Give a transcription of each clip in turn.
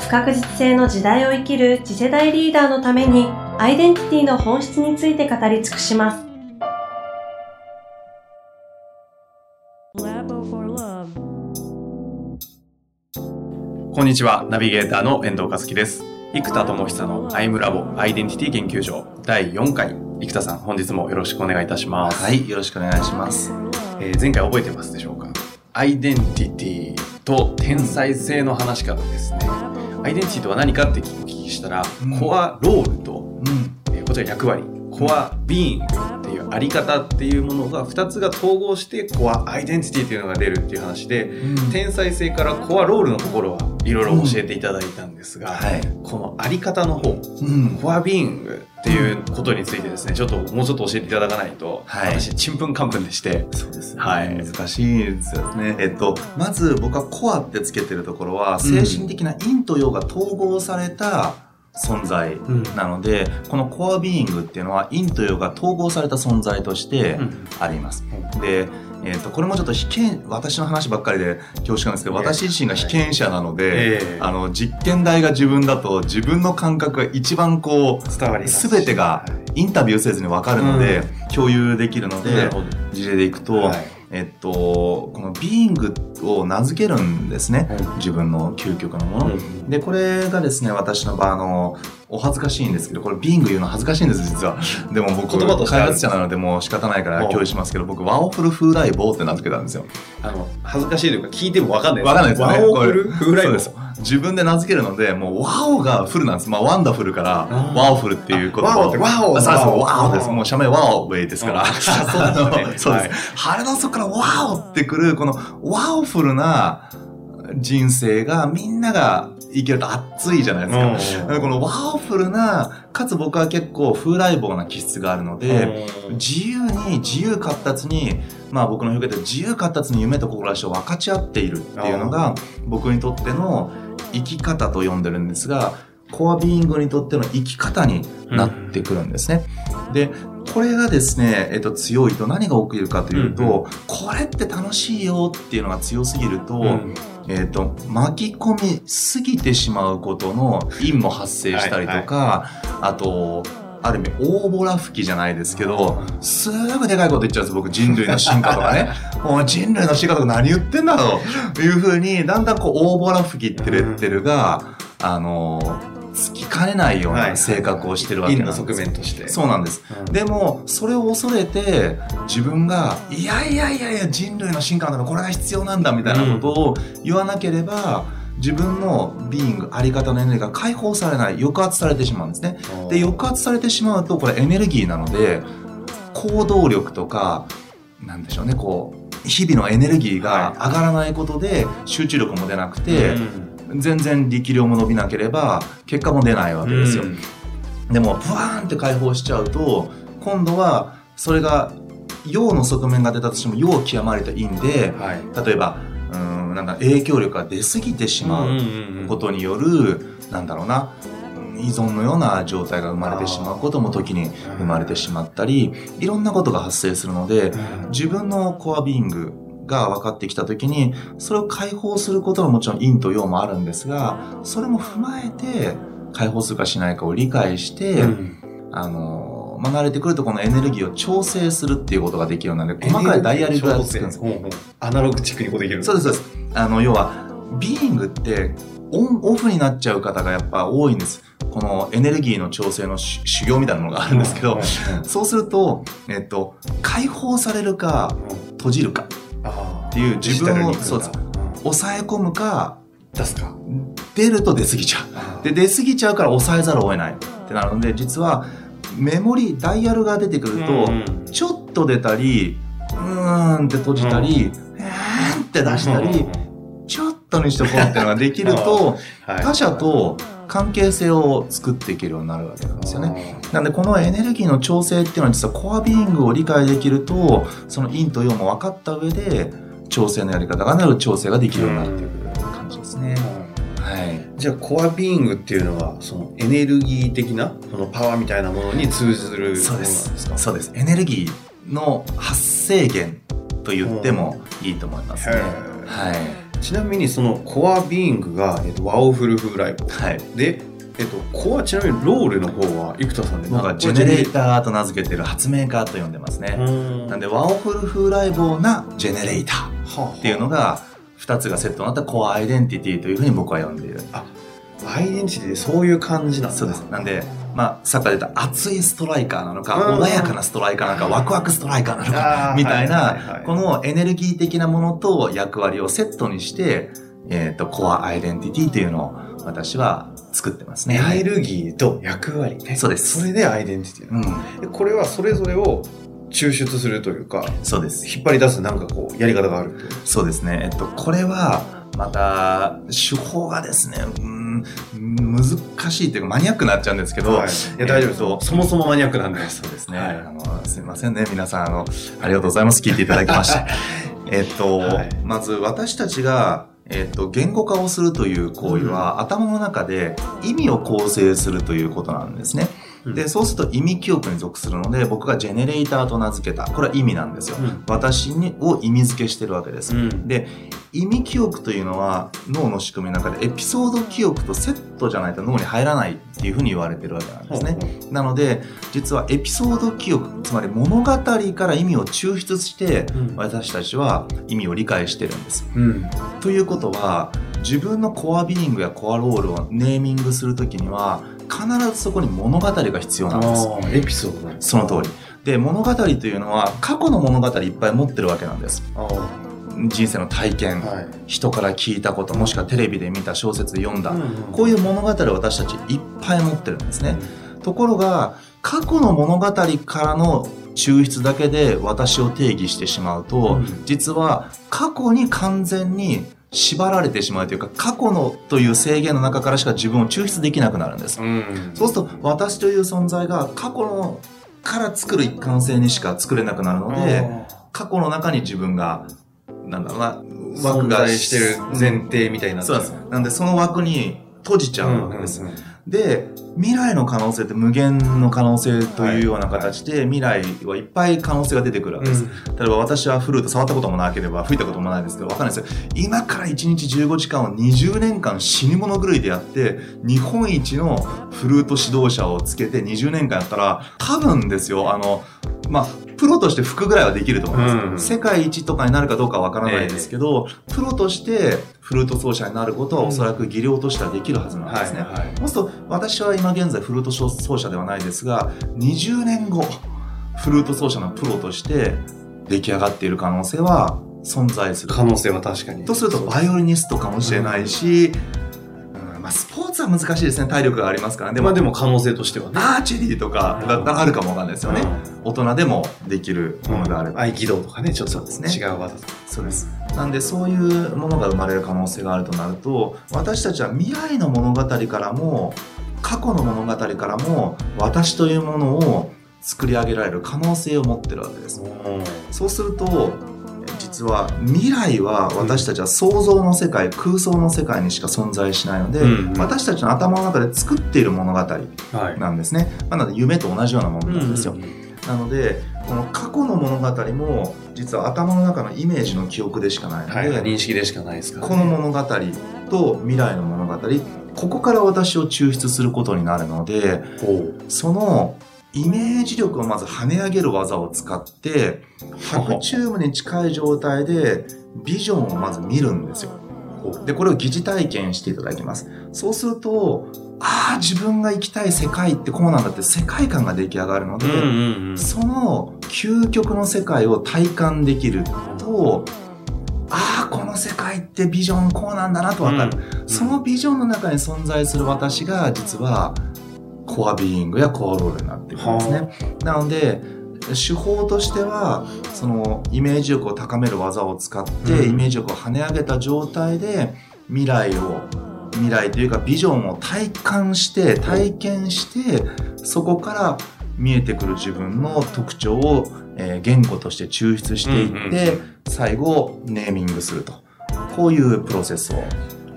不確実性の時代を生きる次世代リーダーのためにアイデンティティの本質について語り尽くしますこんにちは、ナビゲーターの遠藤和樹です。生田智久のアイムラボアイデンティティ研究所第4回。生田さん、本日もよろしくお願いいたします。はい、よろしくお願いします。えー前回覚えてますでしょうか？アイデンティティと天才性の話からですね。アイデンティティとは何かってお聞きしたら、うんコアロールと、うん。えーこちら役割、コアビーイングっていうあり方っていうものが2つが統合してコアアイデンティティっていうのが出るっていう話で、天才性からコアロールのところはいろいろ教えていただいたんですが、はい。このあり方の方、うん。コアビーイングっていうことについてですね、ちょっともうちょっと教えていただかないと、はい私、ちんぷんかんぷんでして、そうですね。はい難しいですよね。えっと、まず僕はコアってつけてるところは、精神的な陰と陽が統合された存在なので、このコアビーイングっていうのは陰と陽が統合された存在としてうん。あります。で、えっとこれもちょっと被験私の話ばっかりで恐縮なんですけど、ええ私自身が被験者なので、ええ。あの実験台が自分だと自分の感覚が一番こう伝わり。全てがインタビューせずに分かるので、共有できるので。事例でいくと、はいえっとこのビーイングを名付けるんですね、うん自分の究極のもの、うん。でこれがですね私の場合あのお恥ずかしいんですけどこれ being 言うの恥ずかしいんです実は。でも僕言葉と開発者なのでもう仕方ないから共有しますけど僕 wowful 風来坊って名付けたんですよ。あの、恥ずかしいというか聞いてもわかんないわかんないですよね。ワオフルこれフライボそうです。自分で名付けるので、もう wow が full なんです。まあワンダフルから wowful っていう言葉 wow って wow あそうそう、 wow です。もう社名ワオウェイですから。あ そうです。腹の底から wow ってくる、この wowful な人生がみんなが生きると熱いじゃないですか。だからこのワオフルな、かつ僕は結構風来坊な気質があるので、自由に自由闊達にまあ僕の表現で自由闊達に夢と志を分かち合っているっていうのが僕にとっての生き方と呼んでるんですがコアビーイングにとっての生き方になってくるんですね。でこれがですね、えっと、強いと何が起きるかというと、うん。これって楽しいよっていうのが強すぎると、うん。えっ、と、巻き込みすぎてしまうことの因も発生したりとか、あと、ある意味、大ボラ吹きじゃないですけど、すぐでかいこと言っちゃうんです、僕、人類の進化とかね。もう人類の進化とか何言ってんだというふうに、だんだんこう、大ボラ吹きってレッテルが、あの、つきかねないようはいな性格をしてるわけなんです。側面として。そうなんです。うんでも、それを恐れて、自分が、いやいやいやいや、人類の進化のたこれが必要なんだみたいなことを言わなければ、自分のビーイング、あり方のエネルギーが解放されない、抑圧されてしまうんですね。で、抑圧されてしまうと、これエネルギーなので、行動力とか、なんでしょうね、こう、日々のエネルギーが上がらないことで、集中力も出なくて、全然力量も伸びなければ、結果も出ないわけですよ。うんでもブワーンって解放しちゃうと今度はそれが陽の側面が出たとしても陽を極まれた陰ではい。例えばうーんなんか影響力が出過ぎてしまうことによる、なんだろうな依存のような状態が生まれてしまうことも時に生まれてしまったりいろんなことが発生するので自分のコアビングが分かってきた時にそれを解放することはもちろん陰と陽もあるんですがそれも踏まえて解放するかしないかを理解して、あのまあ、慣れてくるとこのエネルギーを調整するっていうことができるようになるので細かいダイヤルがつくんです。アナログチックにことできる。そうですそうですあの要はビーイングってオンオフになっちゃう方がやっぱ多いんです。このエネルギーの調整のし修行みたいなものがあるんですけど、そうすると、えっと、解放されるか閉じるか。っていう自分をそうです抑え込むか出すか。出ると出過ぎちゃう。で出過ぎちゃうから抑えざるを得ない。ってなるので実はメモリダイヤルが出てくると、ちょっと出たりうーんって閉じたり、うーんって出したり、ちょっとにしとこうっていうのができると他者と関係性を作っていけるようになるわけなんですよね。なんでこのエネルギーの調整っていうのは実はコアビーイングを理解できるとその陰と陽も分かった上で調整のやり方がなる調整ができるようになってくる感じですね。はい。じゃあ core being っていうのはそのエネルギー的なそのパワーみたいなものに通ずるそうでです。そうです。エネルギーの発生源と言ってもいいと思いますね。へはい。ちなみにその core being が、えっと、ワオフルフライブはい。で、えっと、コアちなみにロールの方は生田さんで僕はジェネレーターと名付けてる発明家と呼んでますね。ーなんで、ワオフルフライボーなジェネレーターはあっていうのが、二つがセットになったコアアイデンティティというふうに僕は呼んでいる。アイデンティティでそういう感じなんだそうです。なんで、まあ、サッカーで言った熱いストライカーなのか、うん穏やかなストライカーなのか、ワクワクストライカーなのかみたいないこのエネルギー的なものと役割をセットにして、えっ、と、コアアイデンティティというのを私は作ってますね。エはい。ネルギーと役割ね。そうですそれでアイデンティティうん。でこれはそれぞれを抽出するというか、そうです。引っ張り出すなんかこう、やり方がある。そうですね。えっと、これは、また、手法がですね、うん、難しいというかマニアックになっちゃうんですけど、はい、いや大丈夫ですよ。そもそもマニアックなんで。そうですね。はいあの、すいませんね。皆さん、あの、ありがとうございます。聞いていただきまして。えっと、はいまず私たちが、えっと、言語化をするという行為は、頭の中で意味を構成するということなんですね。うんで、そうすると意味記憶に属するので、僕がジェネレーターと名付けた。これは意味なんですよ。うん私にを意味付けしてるわけです。うんで、意味記憶というのは脳の仕組みの中でエピソード記憶とセットじゃないと脳に入らないっていうふうに言われてるわけなんですね。なので、実はエピソード記憶、つまり物語から意味を抽出して、うん私たちは意味を理解してるんです。うん。ということは、自分のコアビーイングやコアロールをネーミングするときには、必ずそこに物語が必要なんです。エピソードその通り。で、物語というのは過去の物語いっぱい持ってるわけなんです。あ人生の体験、あ、はい。人から聞いたこと、もしくはテレビで見た小説で読んだ、こういいう物語を私たちいっぱい持ってるんですね。ところが、過去の物語からの抽出だけで私を定義してしまうと、うん実は過去に完全に縛られてしまうというか、過去のという制限の中からしか自分を抽出できなくなるんです。うん。そうすると、私という存在が過去のから作る一貫性にしか作れなくなるので、過去の中に自分が、なんだろう。な、存在してる前提みたいになってる。そうなんでその枠に閉じちゃうわけです。で、未来の可能性って無限の可能性というような形で、未来はいっぱい可能性が出てくるわけです。例えば私はフルート触ったこともなければ吹いたこともないですけど、わかんないですよ。今から1日15時間を20年間死に物狂いでやって、日本一のフルート指導者をつけて20年間やったら、多分ですよ、あの、まあ、プロとして吹くぐらいはできると思います。うん世界一とかになるかどうかはわからないですけど、プロとしてフルート奏者になることはおそらく技量としてはできるはずなんですね。はい。そうすると私は今現在フルート奏者ではないですが20年後フルート奏者のプロとして出来上がっている可能性は存在する。可能性は確かに。とするとバイオリニストかもしれないし、うんまあ、スポーツは難しいですね体力がありますからね。でもまあでも可能性としてはね。アーチェリーとかだったらあるかもわかんないですよね。大人でもできるものがあれば。合気道とかね、ちょっとそうですね違う技とか。そうです。なんでそういうものが生まれる可能性があるとなると私たちは未来の物語からも過去の物語からも私というものを作り上げられる可能性を持ってるわけです。そうすると実は未来は私たちは想像の世界、空想の世界にしか存在しないので、うんうん私たちの頭の中で作っている物語はい。なんですね。なので夢と同じようなものなんですよ。うんなのでこの過去の物語も実は頭の中のイメージの記憶でしかないので、はい。認識でしかないですからね。この物語と未来の物語ここから私を抽出することになるのでこそのイメージ力をまず跳ね上げる技を使って白チューブに近い状態でビジョンをまず見るんですよ。でこれを疑似体験していただきます。そうするとああ自分が生きたい世界ってこうなんだって世界観が出来上がるので、うんうんうん。その究極の世界を体感できると、ああ、この世界ってビジョンこうなんだなとわかる、そのビジョンの中に存在する私が実はコアビーイングやコアロールになっているんですね。なので、手法としては、そのイメージ力を高める技を使って、うん。イメージ力を跳ね上げた状態で未来を未来というかビジョンを体感して体験してそこから見えてくる自分の特徴を、えー言語として抽出していって、うんうん。最後ネーミングすると。こういうプロセスを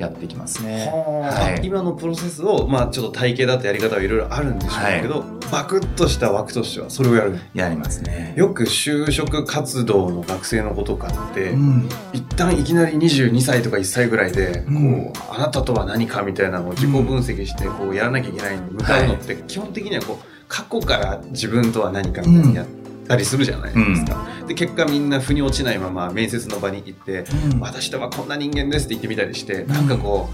やっていきますね。はい。今のプロセスを、まあ、ちょっと体系だったやり方はいろいろあるんでしょうけど、バクッとした枠としてはそれをやる。やりますね。よく就職活動の学生の子とかって、うん。一旦いきなり22歳とか1歳ぐらいで、うん。こうあなたとは何かみたいなのを自己分析してこうやらなきゃいけないのに向かうのって基本的にはこう過去から自分とは何かみたいなのやったりするじゃないですか。で結果みんな腑に落ちないまま面接の場に行ってうん私とはこんな人間ですって言ってみたりして、なんかこ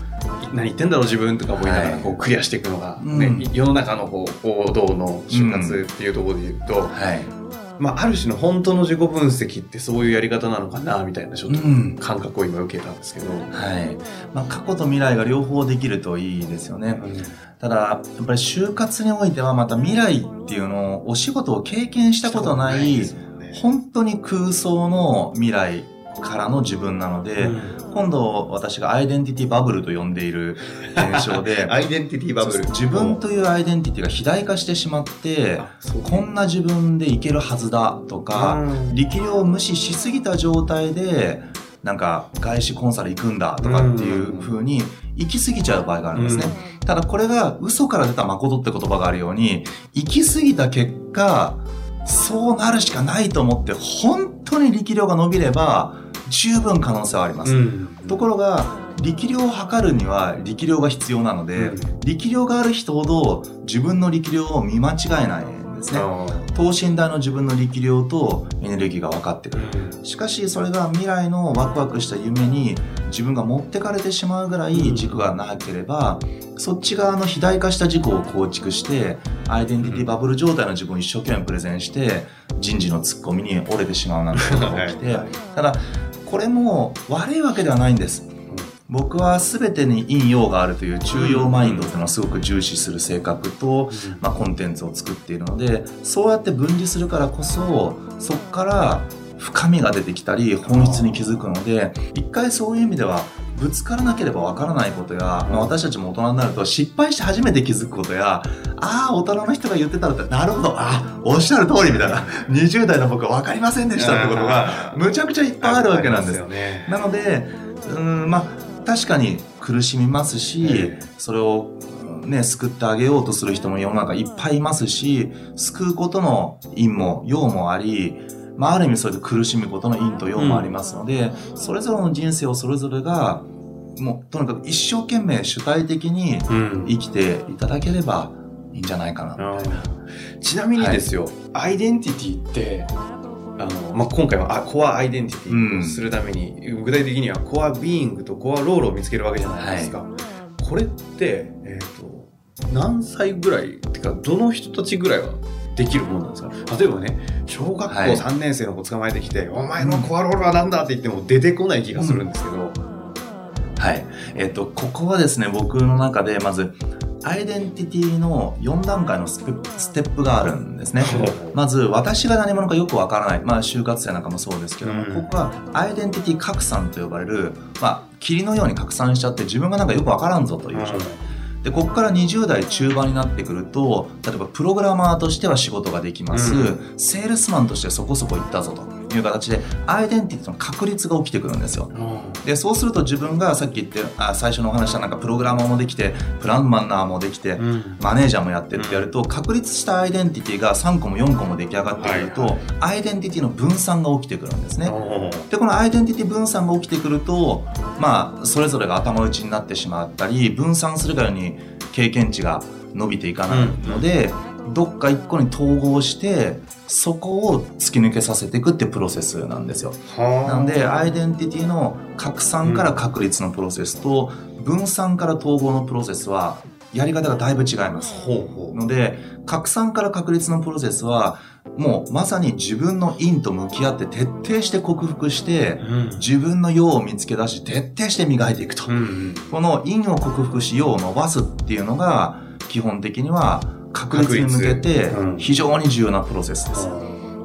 う、何言ってんだろう自分とか思いながらはい。こうクリアしていくのが、うん。ね、世の中のこう王道の就活っていうところで言うと、はい。まあ、ある種の本当の自己分析ってそういうやり方なのかなみたいなちょっとうん感覚を今受けたんですけど。はい。まあ、過去と未来が両方できるといいですよね。ただ、やっぱり就活においてはまた未来っていうのをお仕事を経験したことない本当に空想の未来からの自分なので、うん。今度私がアイデンティティバブルと呼んでいる現象で アイデンティティバブル。自分というアイデンティティが肥大化してしまってこんな自分でいけるはずだとか、うん。力量を無視しすぎた状態でなんか外資コンサル行くんだとかっていう風に行き過ぎちゃう場合があるんですね。ただこれが嘘から出た誠って言葉があるように行き過ぎた結果そうなるしかないと思って本当に力量が伸びれば十分可能性はあります。うん。ところが力量を測るには力量が必要なので、うん。力量がある人ほど自分の力量を見間違えないんですね。あ等身大の自分の力量とエネルギーが分かってくる。ーしかしそれが未来のワクワクした夢に自分が持ってかれてしまうぐらい軸がなければ、そっち側の肥大化した軸を構築してアイデンティティバブル状態の自分を一生懸命プレゼンして人事のツッコミに折れてしまうなんてことが起きて、ただこれも悪いわけではないんです。僕は全てに陰陽があるという中庸マインドっていうのをすごく重視する性格と、まあ、コンテンツを作っているのでそうやって分離するからこそそこから深みが出てきたり本質に気づくので一回そういう意味ではぶつからなければわからないことや、まあ、私たちも大人になると失敗して初めて気づくことやああ大人の人が言ってたらってなるほどあおっしゃる通りみたいな20代の僕は分かりませんでしたってことがむちゃくちゃいっぱいあるわけなんです。よね。なので、うん、まあ、確かに苦しみますし、ええ。それを、ね、救ってあげようとする人も世の中いっぱいいますし、救うことの因も陽もあり、まあ、ある意味それで苦しむことの因と陽もありますので、それぞれの人生をそれぞれが、もう、とにかく一生懸命主体的にうん。生きていただければいいんじゃないかな。あー。ちなみにですよ、アイデンティティってあの、まあ、今回はあコアアイデンティティをするために、具体的にはコアビーイングとコアロールを見つけるわけじゃないですか。これって、えっと何歳ぐらいってかどの人たちぐらいはできるものなんですか？例えばね小学校はい3年生の子捕まえてきて、お前のコアロールは何だって言っても出てこない気がするんですけど、はい。えっと、ここはですね、僕の中で、まず、アイデンティティの4段階のステップがあるんですね。まず、私が何者かよくわからない。まあ、就活生なんかもそうですけども、うんここはアイデンティティ拡散と呼ばれる、まあ、霧のように拡散しちゃって自分がなんかよくわからんぞという状態。で、ここから20代中盤になってくると、例えばプログラマーとしては仕事ができます。うセールスマンとしてそこそこいったぞという形で、アイデンティティの確立が起きてくるんですよ。でそうすると自分がさっき言ってあ最初のお話したなんかプログラマーもできてプランマンナーもできて、うん。マネージャーもやってってやると確立したアイデンティティが3個も4個も出来上がってくると、はい。アイデンティティの分散が起きてくるんですね。でこのアイデンティティ分散が起きてくるとまあそれぞれが頭打ちになってしまったり分散するからに経験値が伸びていかないので、どっか一個に統合してそこを突き抜けさせていくってプロセスなんですよ。はあなんで、アイデンティティの拡散から確立のプロセスと、分散から統合のプロセスは、やり方がだいぶ違います。ので、拡散から確立のプロセスは、もうまさに自分の因と向き合って徹底して克服して、うん自分の用を見つけ出し、徹底して磨いていくと。うんこの因を克服し、用を伸ばすっていうのが、基本的には確立に向けて非常に重要なプロセスです。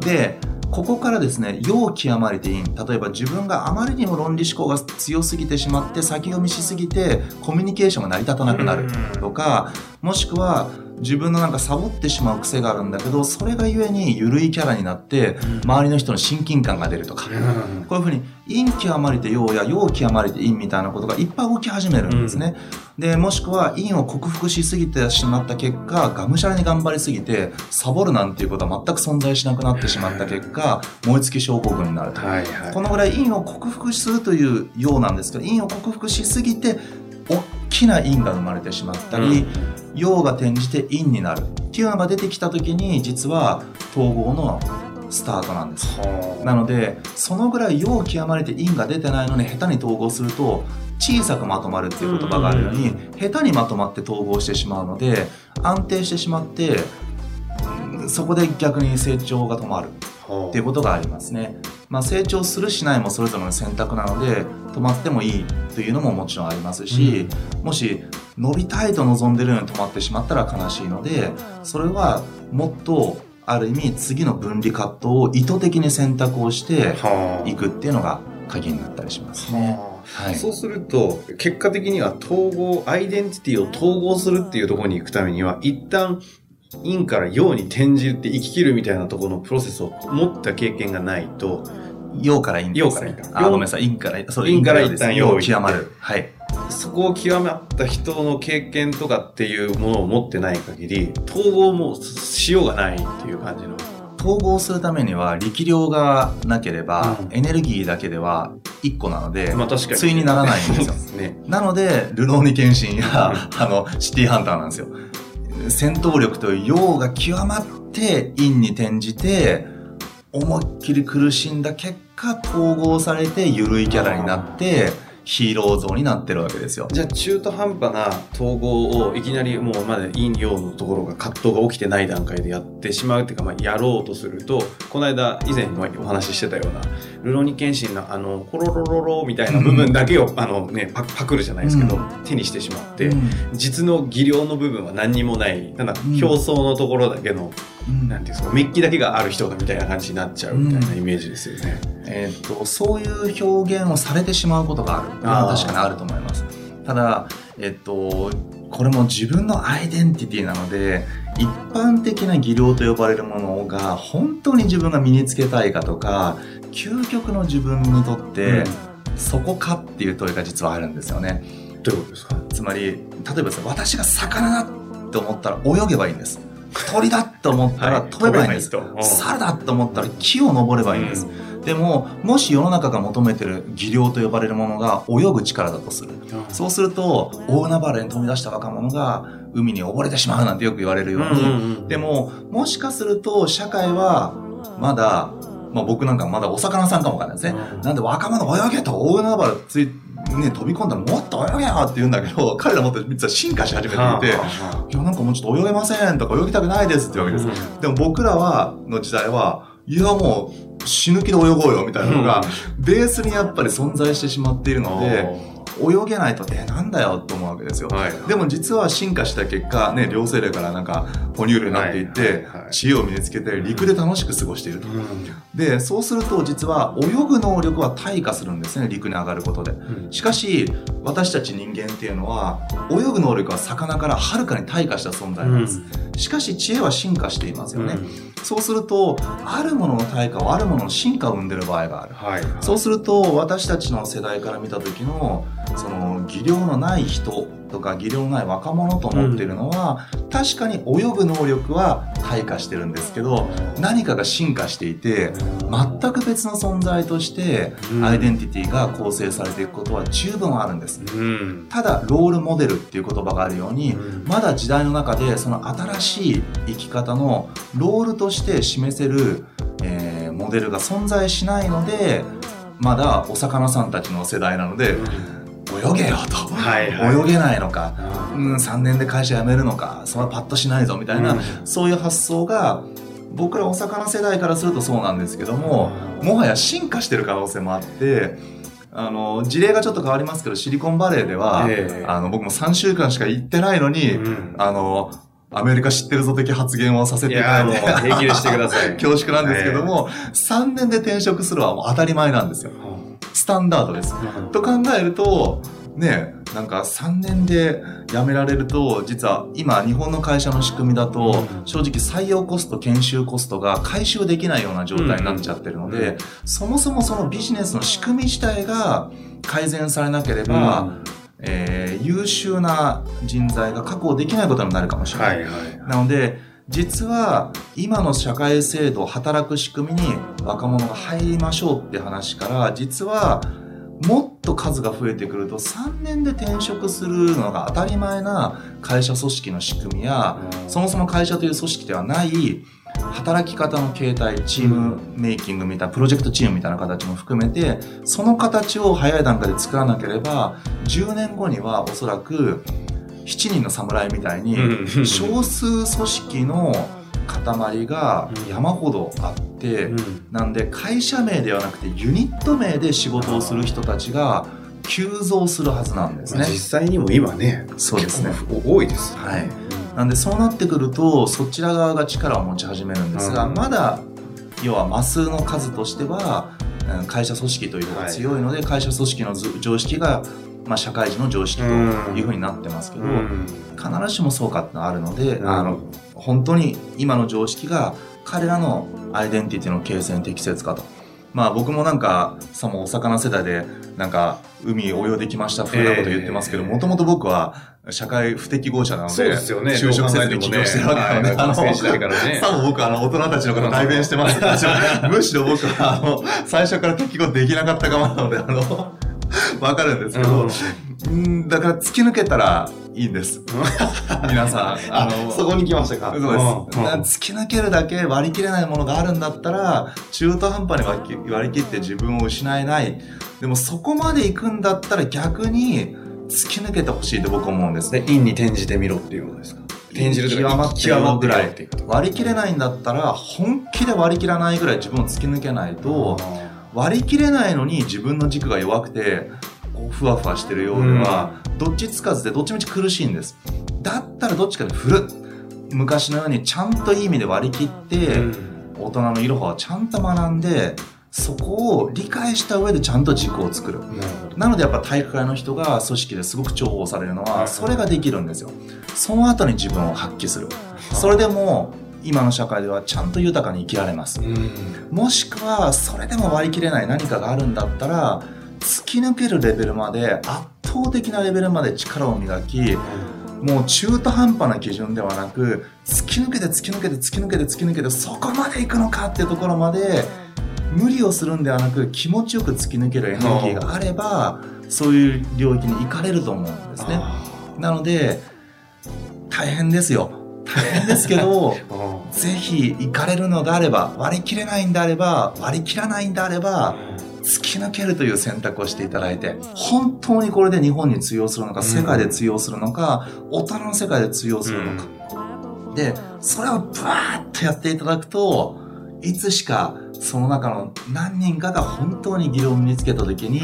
でここからですね、要極まれて陰。例えば自分があまりにも論理思考が強すぎてしまって、先読みしすぎて、コミュニケーションが成り立たなくなるとか、もしくは、自分のなんかサボってしまう癖があるんだけど、それがゆえに緩いキャラになって、周りの人の親近感が出るとか、こういうふうに陰極まれて陽や陽極まれて陰みたいなことがいっぱい動き始めるんですね。で、もしくは陰を克服しすぎてしまった結果、がむしゃらに頑張りすぎて、サボるなんていうことは全く存在しなくなってしまった結果、燃え尽き症候群になると。はいはい、このぐらい陰を克服するというようなんですけど、陰を克服しすぎて、大きな陰が生まれてしまったり、うん、陽が転じて陰になるっていうのが出てきた時に、実は統合のスタートなんです。なので、そのぐらい陽極まれて陰が出てないのに下手に統合すると、小さくまとまるっていう言葉があるように、下手にまとまって統合してしまうので安定してしまってそこで逆に成長が止まるっていうことがありますね。まあ、成長するしないもそれぞれの選択なので止まってもいいというのももちろんありますし、うん、もし伸びたいと望んでるように止まってしまったら悲しいのでそれはもっとある意味次の分離葛藤を意図的に選択をしていくっていうのが鍵になったりしますね。はい、そうすると、結果的には統合、アイデンティティを統合するっていうところに行くためには、一旦、陰から陽に転じて生き切るみたいなところのプロセスを持った経験がないと、陽から陰、ね、陽から陰。あ、ごめんなさい、陰から、そう、陰から一旦陽極まる。はい。そこを極まった人の経験とかっていうものを持ってない限り、統合もしようがないっていう感じの。統合するためには力量がなければ、うん、エネルギーだけでは1個なので、まあ確かに。対にならないんですよ。ね、なので、ルローニケンシンや、あの、シティハンターなんですよ。戦闘力という陽が極まって陰に転じて、思いっきり苦しんだ結果統合されて緩いキャラになって、ヒーロー像になってるわけですよ。じゃあ中途半端な統合をいきなりもうまだ陰陽のところが葛藤が起きてない段階でやってしまうっていうか、まあ、やろうとすると、この間以前お話ししてたような、ルロニケンシンのあの、コロロロロみたいな部分だけを、あのね、パパクるじゃないですけど、うん、手にしてしまって、うん、実の技量の部分は何にもない、ただ表層のところだけの、うん、なんていうんですか、メッキだけがある人だみたいな感じになっちゃうみたいなイメージですよね。えー、っと、そういう表現をされてしまうことがある。あ確かにあると思います。ただ、えっと、これも自分のアイデンティティなので、一般的な技量と呼ばれるものが本当に自分が身につけたいかとか、究極の自分にとって、そこかっていう問いが実はあるんですよね。どういうことですか？つまり、例えば私が魚だって思ったら泳げばいいんです。鳥だと思ったら飛べばいいんです。はい、猿だと思ったら木を登ればいいんです。うんでももし世の中が求めてる技量と呼ばれるものが泳ぐ力だとする、そうすると大海原に飛び出した若者が海に溺れてしまうなんてよく言われるように、でももしかすると社会はまだまあ、僕なんかまだお魚さんかもわかんないですね。なんで若者泳げと大海原ついね、飛び込んだらもっと泳げよって言うんだけど、彼らもっと実は進化し始めていて、いや、なんかもうちょっと泳げませんとか泳ぎたくないですってわけです。でも僕らは、の時代は、いやもう死ぬ気で泳ごうよみたいなのが、ベースにやっぱり存在してしまっているので、泳げないと、え、なんだよと思うわけですよ。はい、でも実は進化した結果、ね、両生類からなんか哺乳類になっていって、知恵を身につけて陸で楽しく過ごしていると。うん、で、そうすると実は泳ぐ能力は退化するんですね、陸に上がることで。うん、しかし、私たち人間っていうのは、泳ぐ能力は魚からはるかに退化した存在なんです。うん、しかし知恵は進化していますよね。そうすると、あるものの対価はあるものの進化を生んでる場合がある。はい、そうすると、私たちの世代から見た時の、その、技量のない人とか技量のない若者と思っているのは、うん、確かに泳ぐ能力は退化してるんですけど何かが進化していて全く別の存在としてアイデンティティが構成されていくことは十分あるんです、うん、ただロールモデルっていう言葉があるように、うん、まだ時代の中でその新しい生き方のロールとして示せる、えー、モデルが存在しないのでまだお魚さんたちの世代なので、泳げよと、はいはい、泳げないのか、うん、3年で会社辞めるのか。そんなパッとしないぞみたいな、うん、そういう発想が僕らお魚世代からするとそうなんですけども、もはや進化してる可能性もあってあの事例がちょっと変わりますけどシリコンバレーでは、えー、あの僕も3週間しか行ってないのに、うん、あのアメリカ知ってるぞ的発言をさせていただいて。いや、もう してください。恐縮なんですけども、えー、3年で転職するはもう当たり前なんですよ。スタンダードです。と考えると、ね、なんか3年で辞められると、実は今日本の会社の仕組みだと、正直採用コスト、研修コストが回収できないような状態になっちゃってるので、そもそもそのビジネスの仕組み自体が改善されなければ、えー、優秀な人材が確保できないことになるかもしれない。はいはい、なので、実は今の社会制度、働く仕組みに若者が入りましょうって話から、実はもっと数が増えてくると3年で転職するのが当たり前な会社組織の仕組みや、そもそも会社という組織ではない働き方の形態、チームメイキングみたいな、プロジェクトチームみたいな形も含めて、その形を早い段階で作らなければ、10年後にはおそらく、7人の侍みたいに、少数組織の塊が山ほどあって、なんで会社名ではなくてユニット名で仕事をする人たちが急増するはずなんですね。実際にも今ね、そうですね。多いです。はい。なんでそうなってくるとそちら側が力を持ち始めるんですが、うん、まだ要はマスの数としては会社組織というのが強いので、はい、会社組織の常識が、まあ、社会人の常識というふうになってますけど、うん、必ずしもそうかってのはあるので、うん、あの本当に今の常識が彼らのアイデンティティの形成に適切かと。まあ僕もなんかさもお魚世代でなんか海泳いできました風なこと言ってますけどもともと僕は社会不適合者なので、そうですよね。就職せずに起業してるわけなので、あの。さも僕はあの、大人たちのこと代弁してます。むしろ僕は、あの、最初から適合できなかった側なので、あの、わかるんですけど、うん、だから突き抜けたらいいんです。皆さん。あの、そこに来ましたか？そうです。突き抜けるだけ割り切れないものがあるんだったら、中途半端に割り切って自分を失えない。でもそこまで行くんだったら逆に、突き抜けてほしいと僕は思うんですね。陰に転じてみろっていうことですか？転じると極まって極まぐらい。割り切れないんだったら、本気で割り切らないぐらい自分を突き抜けないと、割り切れないのに自分の軸が弱くて、こうふわふわしてるようでは、どっちつかずでどっちみち苦しいんです。だったらどっちかで振る。昔のようにちゃんといい意味で割り切って、大人のいろはをちゃんと学んで、そこを理解した上でちゃんと軸を作る。なのでやっぱ体育会の人が組織ですごく重宝されるのは、それができるんですよ。その後に自分を発揮する。それでも、今の社会ではちゃんと豊かに生きられます。もしくは、それでも割り切れない何かがあるんだったら、突き抜けるレベルまで、圧倒的なレベルまで力を磨き、もう中途半端な基準ではなく、突き抜けて突き抜けて突き抜けて突き抜けて、そこまで行くのかっていうところまで、無理をするんではなく気持ちよく突き抜けるエネルギーがあればそういう領域に行かれると思うんですね。なので大変ですよ。大変ですけど ぜひ行かれるのであれば割り切れないんであれば割り切らないんであれば突き抜けるという選択をしていただいて本当にこれで日本に通用するのか世界で通用するのか、大人の世界で通用するのか、でそれをブワーッとやっていただくといつしかその中の何人かが本当に技量を身につけた時に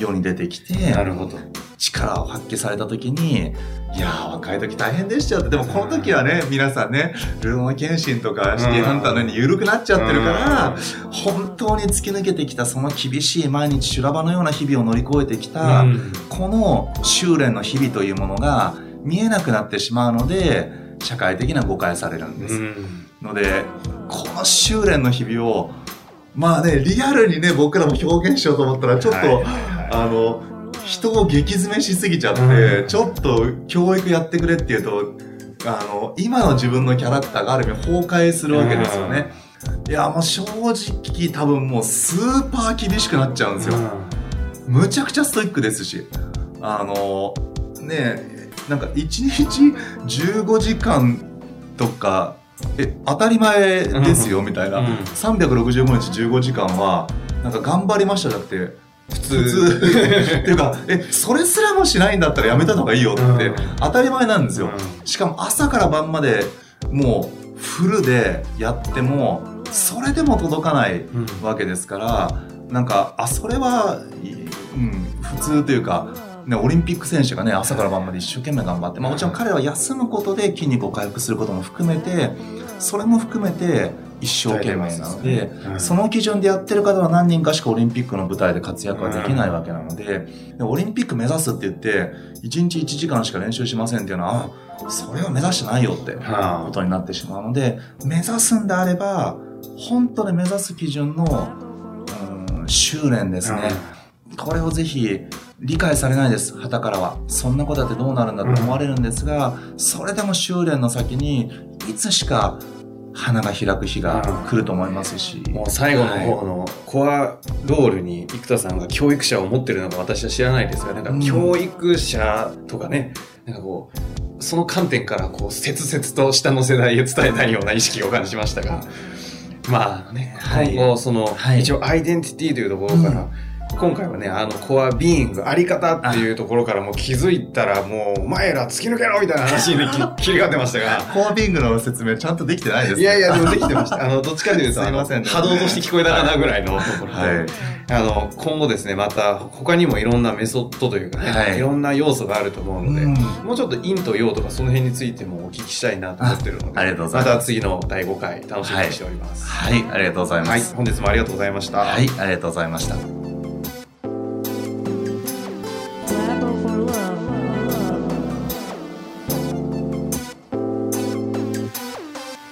世に出てきて、なるほど力を発揮された時にいやー若い時大変でしたって。でもこの時はね皆さんねルローマ検診とかシティハンターのように緩くなっちゃってるから本当に突き抜けてきたその厳しい毎日修羅場のような日々を乗り越えてきたこの修練の日々というものが見えなくなってしまうので社会的な誤解されるんです。のでこの修練の日々をまあね、リアルにね、僕らも表現しようと思ったら、ちょっと、はいはいはい、あの、人を激詰めしすぎちゃって、うん、ちょっと教育やってくれっていうと、あの、今の自分のキャラクターがある意味崩壊するわけですよね。うん、いや、もう正直多分もうスーパー厳しくなっちゃうんですよ。うん、むちゃくちゃストイックですし。あの、ねなんか1日15時間とかえ当たり前ですよみたいな、うん、365日15時間はなんか頑張りましたじゃなくて普通。っていうかえそれすらもしないんだったらやめた方がいいよって当たり前なんですよ、しかも朝から晩までもうフルでやってもそれでも届かないわけですから、うん、なんかあそれは、うん、普通というかね、オリンピック選手がね、朝から晩まで一生懸命頑張って、まあもちろん彼は休むことで筋肉を回復することも含めて、それも含めて一生懸命なので、うんその基準でやってる方は何人かしかオリンピックの舞台で活躍はできないわけなので、でオリンピック目指すって言って、1日1時間しか練習しませんっていうのは、あそれは目指してないよってはあことになってしまうので、目指すんであれば、本当に目指す基準の、うん、修練ですね。これをぜひ理解されないです、旗からは。そんなことやってどうなるんだと思われるんですが、それでも修練の先に、いつしか花が開く日が来ると思いますし。もう最後の方のコアロールに生田さんが教育者を持ってるのか私は知らないですが、なんかうん。教育者とかね、なんかこう、その観点からこう切々と下の世代へ伝えたいような意識を感じましたが、まあね、はい。今後その、はい。一応アイデンティティというところから、今回はね、あの、コアビーイング、あり方っていうところからもう気づいたらもう、お前ら突き抜けろみたいな話に き切り替わってましたが、コアビングの説明ちゃんとできてないですいやいや、でもできてました。あの、どっちかというと、すいませんね波動として聞こえたかなぐらいのところで、はい。あの、今後ですね、また、他にもいろんなメソッドというかね、はいい、ろんな要素があると思うので、うんもうちょっと陰と陽とかその辺についてもお聞きしたいなと思ってるので、あありがとうございますまた次の第5回楽しみにしております。はい、ありがとうございはい、ます。本日もありがとうございました。はい、ありがとうございました。